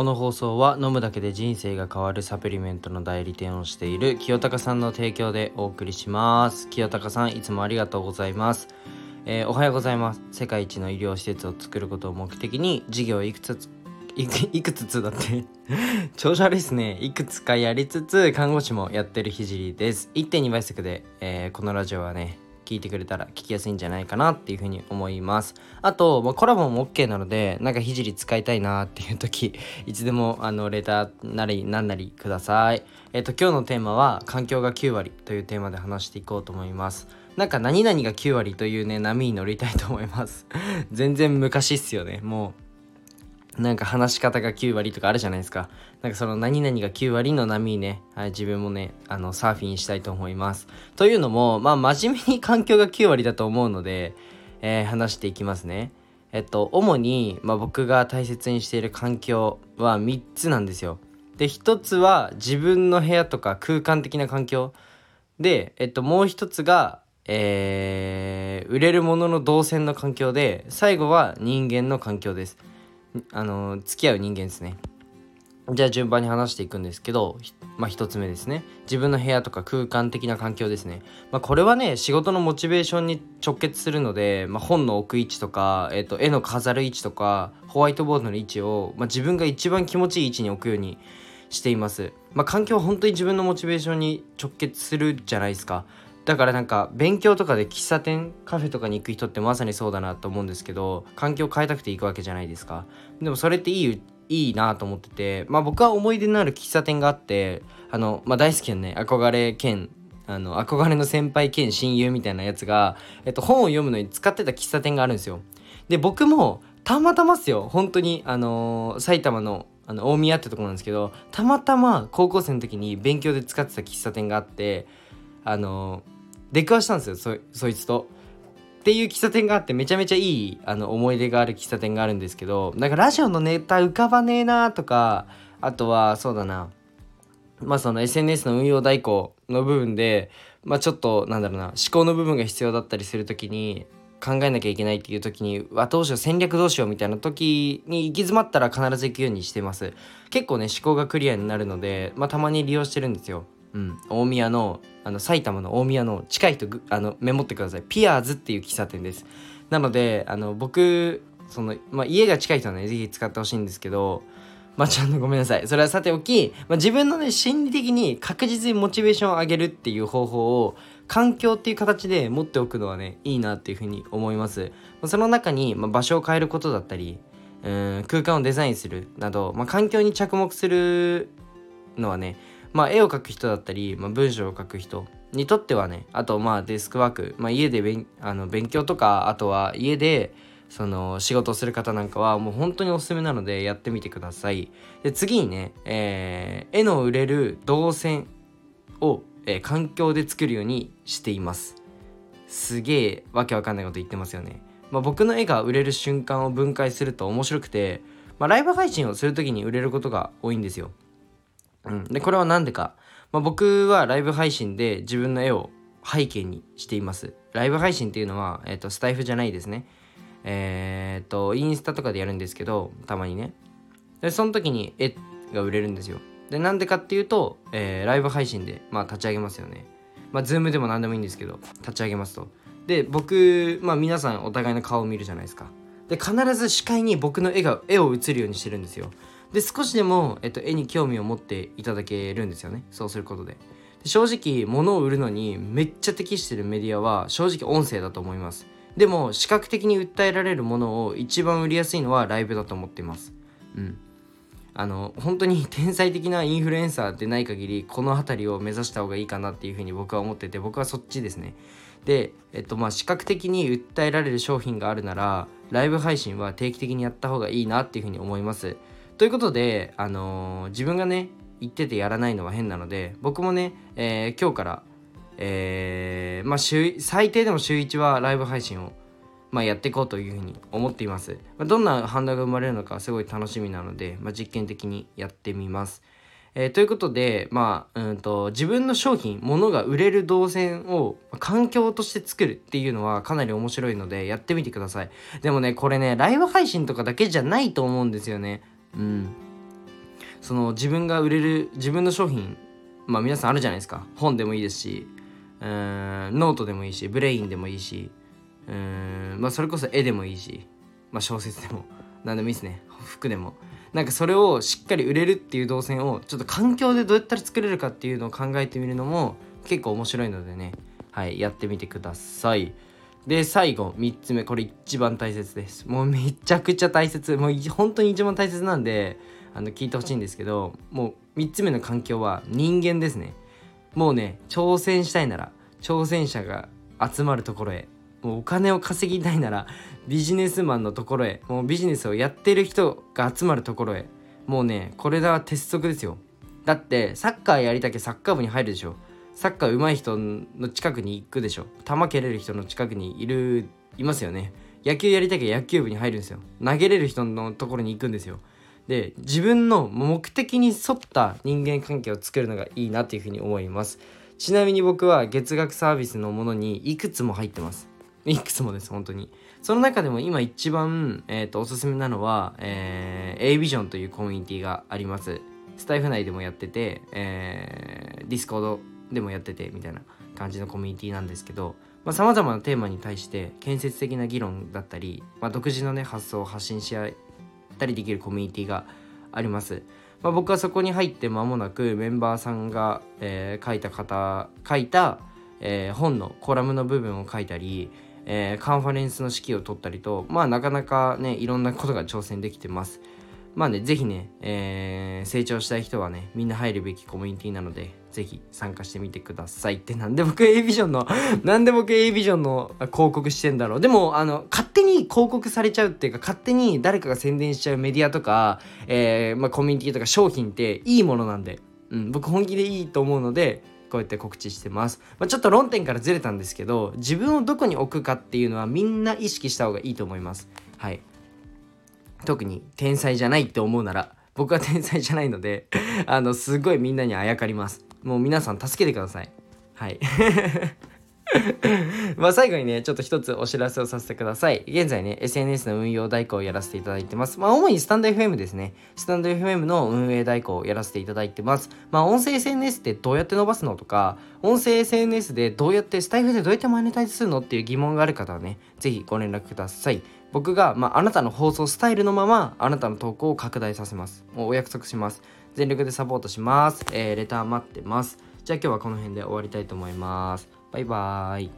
この放送は飲むだけで人生が変わるサプリメントの代理店をしている清高さんの提供でお送りします。清高さんいつもありがとうございます、えーおはようございます。世界一の医療施設を作ることを目的に事業いくついくつつ だって 調子悪いですね。いくつかやりつつ看護師もやってるひじりです。1.2倍速で、えーこのラジオはね聞いてくれたら聞きやすいんじゃないかなっていうふうに思います。あと、まあ、コラボも OK なのでなんかひじり使いたいなっていう時 いつでもあのレターなりなんなりください。えっ、と今日のテーマは環境が9割というテーマで話していこうと思います。なんか何々が9割というね波に乗りたいと思います。全然昔っすよねもう。なんか話し方が9割とかあるじゃないですか。なんかその何々が9割の波にね、はい、自分もね、あの、サーフィンしたいと思います。というのも、まあ真面目に環境が9割だと思うので、えー話していきますね。えっと、主に、まあ、僕が大切にしている環境は3つなんですよ。で、1つは自分の部屋とか空間的な環境。で、えっと、もう1つが、えー売れるものの動線の環境で、最後は人間の環境です。あの付き合う人間ですね。じゃあ順番に話していくんですけどまあ一つ目ですね。自分の部屋とか空間的な環境ですね。まあこれはね仕事のモチベーションに直結するので、まあ、本の置く位置とか、えっと絵の飾る位置とかホワイトボードの位置を、まあ、自分が一番気持ちいい位置に置くようにしています。まあ環境は本当に自分のモチベーションに直結するじゃないですか。だからなんか勉強とかで喫茶店カフェとかに行く人ってまさにそうだなと思うんですけど環境変えたくて行くわけじゃないですか。でもそれっていいいいなと思っててまあ僕は思い出のある喫茶店があってあの、まあ、大好きなね憧れ兼あの憧れの先輩兼親友みたいなやつが、えっと、本を読むのに使ってた喫茶店があるんですよ。で僕もたまたまっすよ。本当にあのー埼玉のあの大宮ってとこなんですけどたまたま高校生の時に勉強で使ってた喫茶店があってあの出くわしたんですよそそいつと。っていう喫茶店があってめちゃめちゃいいあの思い出がある喫茶店があるんですけどなんかラジオのネタ浮かばねえなとかあとはそうだな。まあその SNS の運用代行の部分でまあちょっとなんだろうな思考の部分が必要だったりする時に考えなきゃいけないっていう時にわどうしよう戦略どうしようみたいな時に行き詰まったら必ず行くようにしてます。結構ね思考がクリアになるのでまあたまに利用してるんですよ。うん。大宮のあの埼玉の大宮の近い人あのメモってください。ピアーズっていう喫茶店です。なのであの僕その、まあ、家が近い人はねぜひ使ってほしいんですけどまあちょっとごめんなさい。それはさておき、まあ、自分のね心理的に確実にモチベーションを上げるっていう方法を環境っていう形で持っておくのはねいいなっていうふうに思います。その中に、まあ、場所を変えることだったりうん空間をデザインするなど、まあ、環境に着目するのはねまあ絵を描く人だったり、まあ、文章を書く人にとってはねあとまあデスクワーク、まあ、家で勉あの勉強とかあとは家でその仕事をする方なんかはもう本当におすすめなのでやってみてください。で次にね、えー絵の売れる動線を、えー環境で作るようにしています。すげえわけわかんないこと言ってますよね、まあ、僕の絵が売れる瞬間を分解すると面白くて、まあ、ライブ配信をする時に売れることが多いんですよ。うん、でこれは何でか、まあ、僕はライブ配信で自分の絵を背景にしています。ライブ配信っていうのは、えっとスタエフじゃないですね。えーっとインスタとかでやるんですけどたまにね。でその時に絵が売れるんですよ。でなんでかっていうと、えーライブ配信で、まあ、立ち上げますよね。まあズームでも何でもいいんですけど立ち上げますと。で僕まあ皆さんお互いの顔を見るじゃないですか。で必ず視界に僕の絵が絵を映るようにしてるんですよ。で少しでも、えっと、絵に興味を持っていただけるんですよね。そうすることで。正直物を売るのにめっちゃ適してるメディアは正直音声だと思います。でも視覚的に訴えられるものを一番売りやすいのはライブだと思っています。うん。あの本当に 天才的なインフルエンサーでない限りこの辺りを目指した方がいいかなっていうふうに僕は思ってて僕はそっちですね。で、えっとまあ、視覚的に訴えられる商品があるならライブ配信は定期的にやった方がいいなっていうふうに思います。ということで、あのー自分がね言っててやらないのは変なので僕もね、えー今日から、えーまあ週最低でも週1はライブ配信を、まあ、やっていこうというふうに思っています、まあ、どんな反応が生まれるのかすごい楽しみなので、まあ、実験的にやってみます。えーということで、まあ、うんと、自分の商品、物が売れる動線を環境として作るっていうのはかなり面白いので、やってみてください。でもね、これね、ライブ配信とかだけじゃないと思うんですよね。うん。その自分が売れる自分の商品まあ皆さんあるじゃないですか本でもいいですしうーんノートでもいいし Brain でもいいしうんまあそれこそ絵でもいいし、まあ、小説でも何でもいいですね。服でも。なんかそれをしっかり売れるっていう動線をちょっと環境でどうやったら作れるかっていうのを考えてみるのも結構面白いのでね。はいやってみてください。で最後3つ目。これ一番大切です。もうめちゃくちゃ大切。もう本当に一番大切なんであの聞いてほしいんですけどもう3つ目の環境は人間ですね。もうね挑戦したいなら挑戦者が集まるところへもうお金を稼ぎたいならビジネスマンのところへもうビジネスをやってる人が集まるところへもうねこれが鉄則ですよ。だってサッカーやりたきゃサッカー部に入るでしょ。サッカー上手い人の近くに行くでしょ。球蹴れる人の近くにいるいますよね。野球やりたきゃ野球部に入るんですよ。投げれる人のところに行くんですよ。で自分の目的に沿った人間関係を作るのがいいなっていうふうに思います。ちなみに僕は月額サービスのものにいくつも入ってます。いくつもです本当に。その中でも今一番、えーと、おすすめなのは、えー、A ビジョンというコミュニティがあります。スタエフ内でもやってて、えー、 Discord でもやっててみたいな感じのコミュニティなんですけどさまざ、まなテーマに対して建設的な議論だったり、まあ、独自のね発想を発信し合ったりできるコミュニティがあります。まあ、僕はそこに入って間もなくメンバーさんが、えー、書いた方書いた、えー、本のコラムの部分を書いたり、えー、カンファレンスの指揮を取ったりとまあなかなかねいろんなことが挑戦できてます。まあね、ぜひね、えー、成長したい人はね、みんな入るべきコミュニティなので、ぜひ参加してみてくださいってなんで僕 A ビジョンの なんで僕 A ビジョンの広告してんだろうでもあの勝手に広告されちゃうっていうか勝手に誰かが宣伝しちゃうメディアとか、えーまあ、コミュニティとか商品っていいものなんで、うん、僕本気でいいと思うのでこうやって告知してます、まあ、ちょっと論点からずれたんですけど自分をどこに置くかっていうのはみんな意識した方がいいと思います。はい。特に天才じゃないって思うなら僕は天才じゃないので あのすごいみんなにあやかります。もう皆さん助けてください。はい。まあ最後にね、ちょっと一つお知らせをさせてください。現在ね、SNS の運用代行をやらせていただいてます。まあ主にスタンド FM ですね。スタンド FM の運営代行をやらせていただいてます。まあ音声 SNS ってどうやって伸ばすのとか、音声 SNS でどうやって、スタイフでどうやってマネタイズするのっていう疑問がある方はね、ぜひご連絡ください。僕が、まあ、あなたの放送スタイルのまま、あなたの投稿を拡大させます。もうお約束します。全力でサポートします。えー、レター待ってます。じゃあ今日はこの辺で終わりたいと思います。バイバーイ。